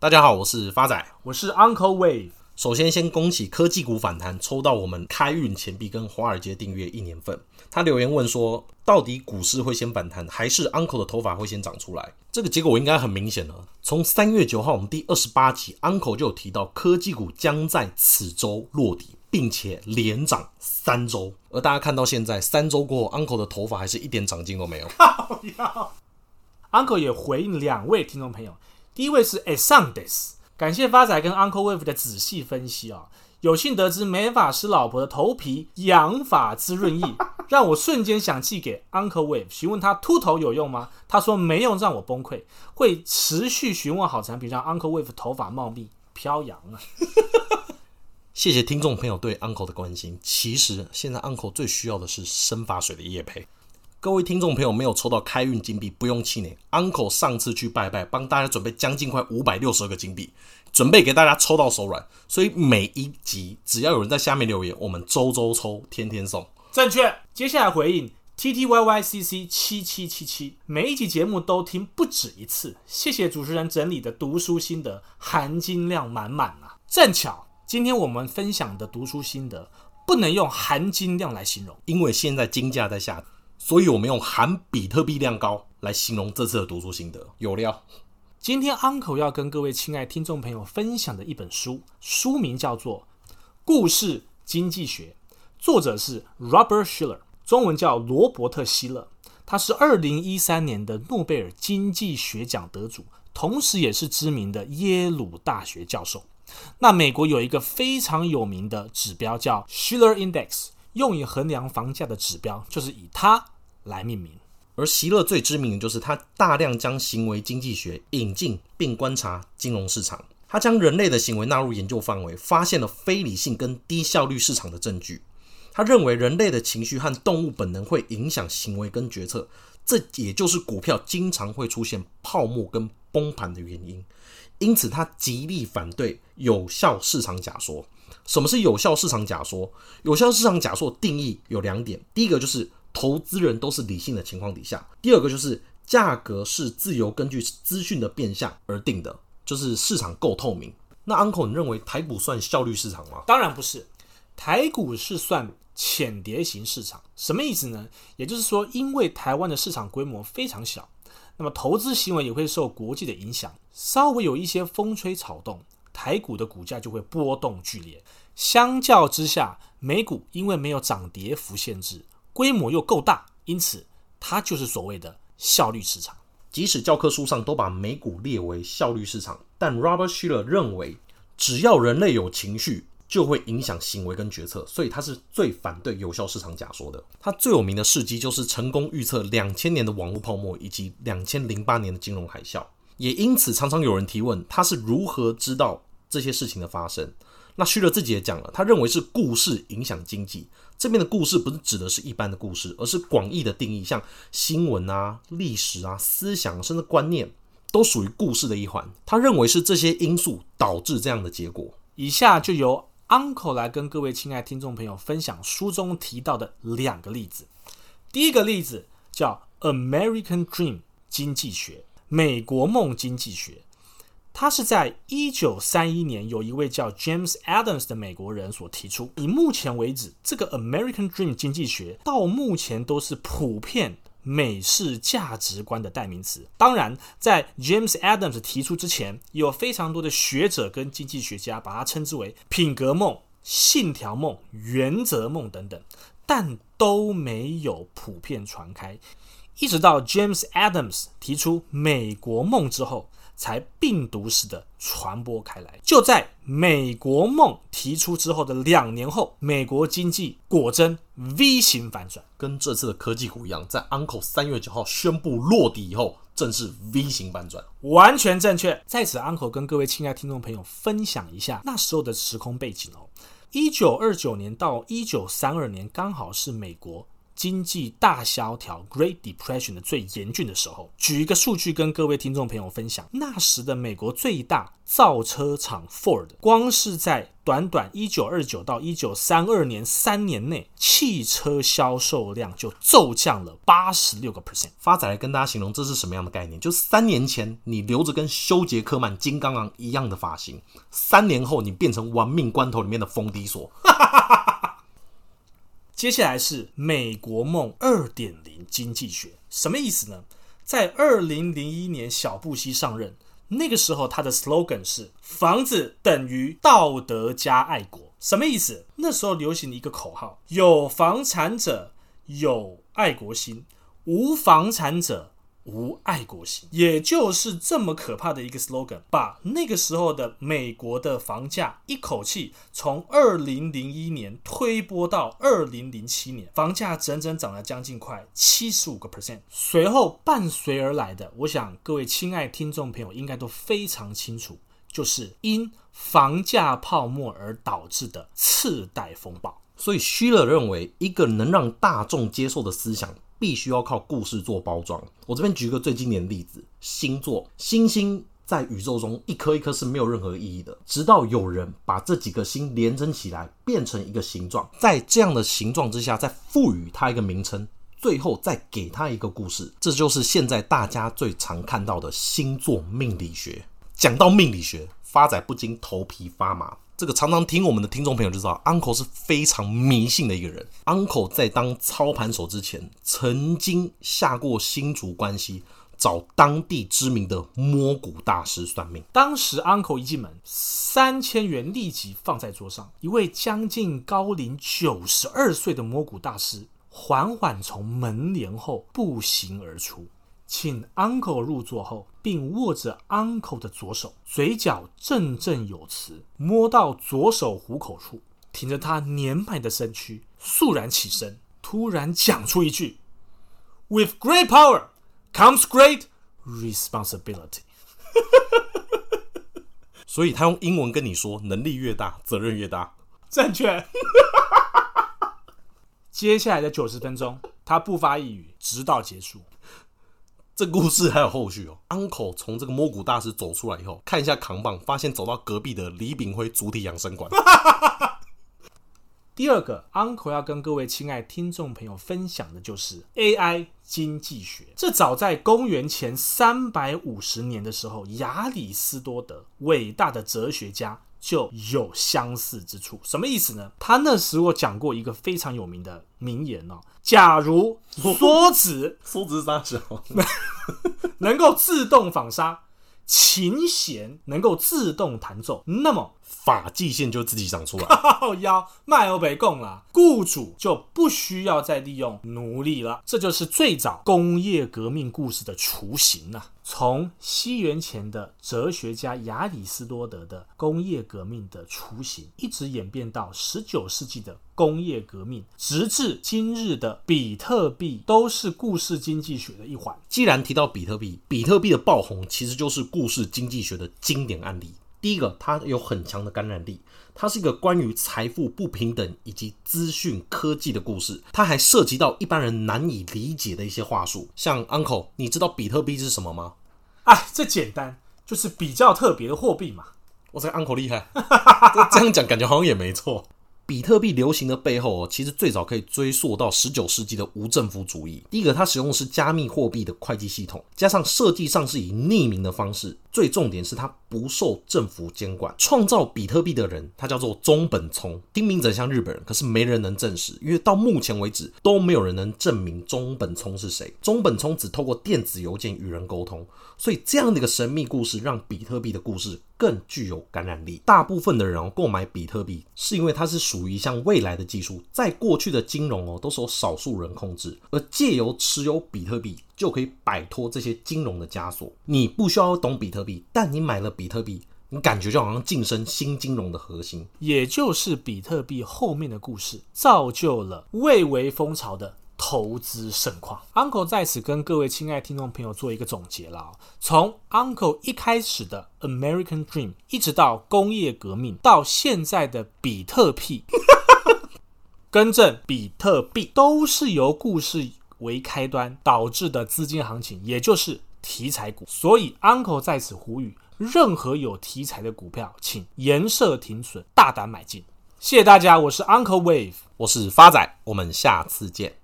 大家好，我是发仔，我是 Uncle Wave。首先，先恭喜科技股反弹，抽到我们开运钱币跟华尔街订阅一年份。他留言问说，到底股市会先反弹，还是 Uncle 的头发会先长出来？这个结果应该很明显了。从三月九号我们第二十八集，Uncle 就有提到科技股将在此周落底，并且连涨三周。而大家看到现在三周过后，Uncle 的头发还是一点长进都没有。Uncle 也回应两位听众朋友。第一位是 Esandes，感谢发仔跟 Uncle Wave 的仔细分析啊、哦，有幸得知美发师老婆的头皮养发滋润液，让我瞬间想寄给 Uncle Wave，询问他秃头有用吗？他说没用，让我崩溃，会持续询问好产品，让 Uncle Wave 头发茂密飘扬啊！谢谢听众朋友对 Uncle 的关心，其实现在 Uncle 最需要的是生发水的液配。各位听众朋友没有抽到开运金币，不用气馁。Uncle 上次去拜拜，帮大家准备将近快五百六十二个金币，准备给大家抽到手软。所以每一集只要有人在下面留言，我们周周抽，天天送。正确。接下来回应 T T Y Y C C 七七七七，每一集节目都听不止一次。谢谢主持人整理的读书心得，含金量满满啊！正巧今天我们分享的读书心得不能用含金量来形容，因为现在金价在下。所以，我们用含比特币量高来形容这次的读书心得，有料。今天 Uncle 要跟各位亲爱听众朋友分享的一本书，书名叫做《故事经济学》，作者是 Robert Shiller，中文叫罗伯特·希勒。他是二零一三年的诺贝尔经济学奖得主，同时也是知名的耶鲁大学教授。那美国有一个非常有名的指标叫 Shiller Index。用以衡量房价的指标，就是以它来命名。而席勒最知名的就是他大量将行为经济学引进并观察金融市场。他将人类的行为纳入研究范围，发现了非理性跟低效率市场的证据。他认为人类的情绪和动物本能会影响行为跟决策，这也就是股票经常会出现泡沫跟崩盘的原因。因此，他极力反对有效市场假说。什么是有效市场假说？有效市场假说定义有两点：第一个就是投资人都是理性的情况底下；第二个就是价格是自由根据资讯的变相而定的，就是市场够透明。那 Uncle，你认为台股算效率市场吗？当然不是，台股是算浅碟型市场。什么意思呢？也就是说，因为台湾的市场规模非常小，那么投资行为也会受国际的影响，稍微有一些风吹草动。台股的股价就会波动剧烈，相较之下，美股因为没有涨跌幅限制，规模又够大，因此它就是所谓的效率市场。即使教科书上都把美股列为效率市场，但 Robert Shiller 认为，只要人类有情绪，就会影响行为跟决策，所以他是最反对有效市场假说的。他最有名的事迹就是成功预测两千年的网络泡沫以及两千零八年的金融海啸。也因此，常常有人提问他是如何知道这些事情的发生。那希勒自己也讲了，他认为是故事影响经济。这边的故事不是指的是一般的故事，而是广义的定义，像新闻啊、历史啊、思想甚至观念，都属于故事的一环。他认为是这些因素导致这样的结果。以下就由 Uncle 来跟各位亲爱听众朋友分享书中提到的两个例子。第一个例子叫 American Dream 经济学。美国梦经济学，它是在一九三一年有一位叫 James Adams 的美国人所提出。以目前为止，这个 American Dream 经济学到目前都是普遍美式价值观的代名词。当然，在 James Adams 提出之前，有非常多的学者跟经济学家把它称之为品格梦、信条梦、原则梦等等，但都没有普遍传开。一直到 James Adams 提出美国梦之后，才病毒式的传播开来。就在美国梦提出之后的两年后，美国经济果真 V 型反转，跟这次的科技股一样，在 Uncle 三月九号宣布落地以后，正是 V 型反转，完全正确。在此，Uncle 跟各位亲爱听众朋友分享一下那时候的时空背景哦。一九二九年到一九三二年，刚好是美国经济大萧条 （Great Depression） 的最严峻的时候。举一个数据跟各位听众朋友分享：那时的美国最大造车厂 Ford，光是在短短一九二九到一九三二年三年内，汽车销售量就骤降了八十六个 percent。发仔来跟大家形容这是什么样的概念？就三年前你留着跟休杰克曼、金刚狼一样的发型，三年后你变成玩命关头里面的冯迪索。接下来是美国梦二点零经济学，什么意思呢？在二零零一年小布希上任。那个时候，他的 slogan 是“房子等于道德加爱国”，什么意思？那时候流行一个口号：有房产者有爱国心，无房产者。无爱国心，也就是这么可怕的一个 slogan，把那个时候的美国的房价一口气从二零零一年推波到二零零七年，房价整整涨了将近快七十五个 percent。随后伴随而来的，我想各位亲爱听众朋友应该都非常清楚，就是因房价泡沫而导致的次贷风暴。所以，希勒认为，一个能让大众接受的思想。必须要靠故事做包装。我这边举个最经典的例子：星座。星星在宇宙中一颗一颗是没有任何意义的，直到有人把这几个星连成起来，变成一个形状，在这样的形状之下，再赋予它一个名称，最后再给它一个故事。这就是现在大家最常看到的星座命理学。讲到命理学，发仔不禁头皮发麻。这个常常听我们的听众朋友就知道，Uncle 是非常迷信的一个人。Uncle 在当操盘手之前，曾经下过新竹关西，找当地知名的摸骨大师算命。当时 Uncle 一进门，三千元立即放在桌上，一位将近高龄九十二岁的摸骨大师缓缓从门帘后步行而出。请 uncle 入座后，并握着 uncle 的左手，嘴角振振有词，摸到左手虎口处，挺着他年迈的身躯，肃然起身，突然讲出一句：“With great power comes great responsibility。”所以他用英文跟你说：“能力越大，责任越大。”正确。接下来的九十分钟，他不发一语，直到结束。这故事还有后续哦。Uncle 从这个摸骨大师走出来以后，看一下扛棒，发现走到隔壁的李炳辉主体养生馆。第二个，Uncle 要跟各位亲爱听众朋友分享的就是 AI 经济学。这早在公元前三百五十年的时候，亚里斯多德伟大的哲学家。就有相似之处，什么意思呢？他那时我讲过一个非常有名的名言哦，假如梭子梭子大小 能够自动纺纱，琴弦能够自动弹奏，那么。发际线就自己长出来，靠腰卖欧北贡了，雇主就不需要再利用奴隶了。这就是最早工业革命故事的雏形啊！从西元前的哲学家亚里斯多德的工业革命的雏形，一直演变到十九世纪的工业革命，直至今日的比特币，都是故事经济学的一环。既然提到比特币，比特币的爆红其实就是故事经济学的经典案例。第一个，它有很强的感染力，它是一个关于财富不平等以及资讯科技的故事。它还涉及到一般人难以理解的一些话术，像 Uncle，你知道比特币是什么吗？哎，这简单，就是比较特别的货币嘛。我这个 Uncle 厉害，这样讲感觉好像也没错。比特币流行的背后哦，其实最早可以追溯到十九世纪的无政府主义。第一个，它使用的是加密货币的会计系统，加上设计上是以匿名的方式。最重点是它不受政府监管。创造比特币的人，他叫做中本聪，听名字像日本人，可是没人能证实，因为到目前为止都没有人能证明中本聪是谁。中本聪只透过电子邮件与人沟通，所以这样的一个神秘故事，让比特币的故事更具有感染力。大部分的人哦，购买比特币是因为它是属于一项未来的技术，在过去的金融哦，都是由少数人控制，而借由持有比特币就可以摆脱这些金融的枷锁。你不需要懂比特币，但你买了比特币，你感觉就好像晋升新金融的核心，也就是比特币后面的故事，造就了蔚为风潮的。投资盛况，Uncle 在此跟各位亲爱听众朋友做一个总结了。从 Uncle 一开始的 American Dream，一直到工业革命，到现在的比特币，更正，比特币都是由故事为开端导致的资金行情，也就是题材股。所以，Uncle 在此呼吁，任何有题材的股票，请颜色停损，大胆买进。谢谢大家，我是 Uncle Wave，我是发仔，我们下次见。